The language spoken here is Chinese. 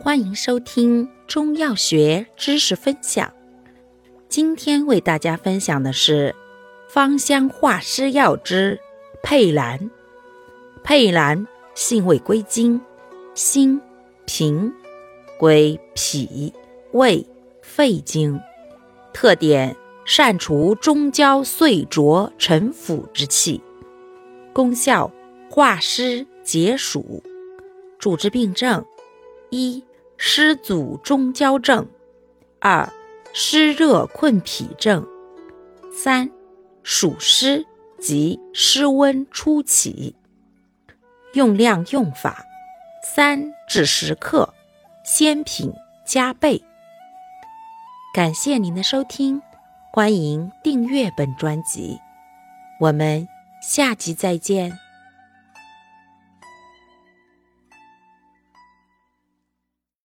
欢迎收听中药学知识分享。今天为大家分享的是芳香化湿药之佩兰。佩兰性味归经：辛、平，归脾、胃、肺经。特点：善除中焦碎浊沉腐之气。功效：化湿解暑。主治病症：一、湿阻中焦症；二、湿热困脾症；三、暑湿及湿温初起。用量用法：三至十克，鲜品加倍。感谢您的收听，欢迎订阅本专辑，我们下集再见。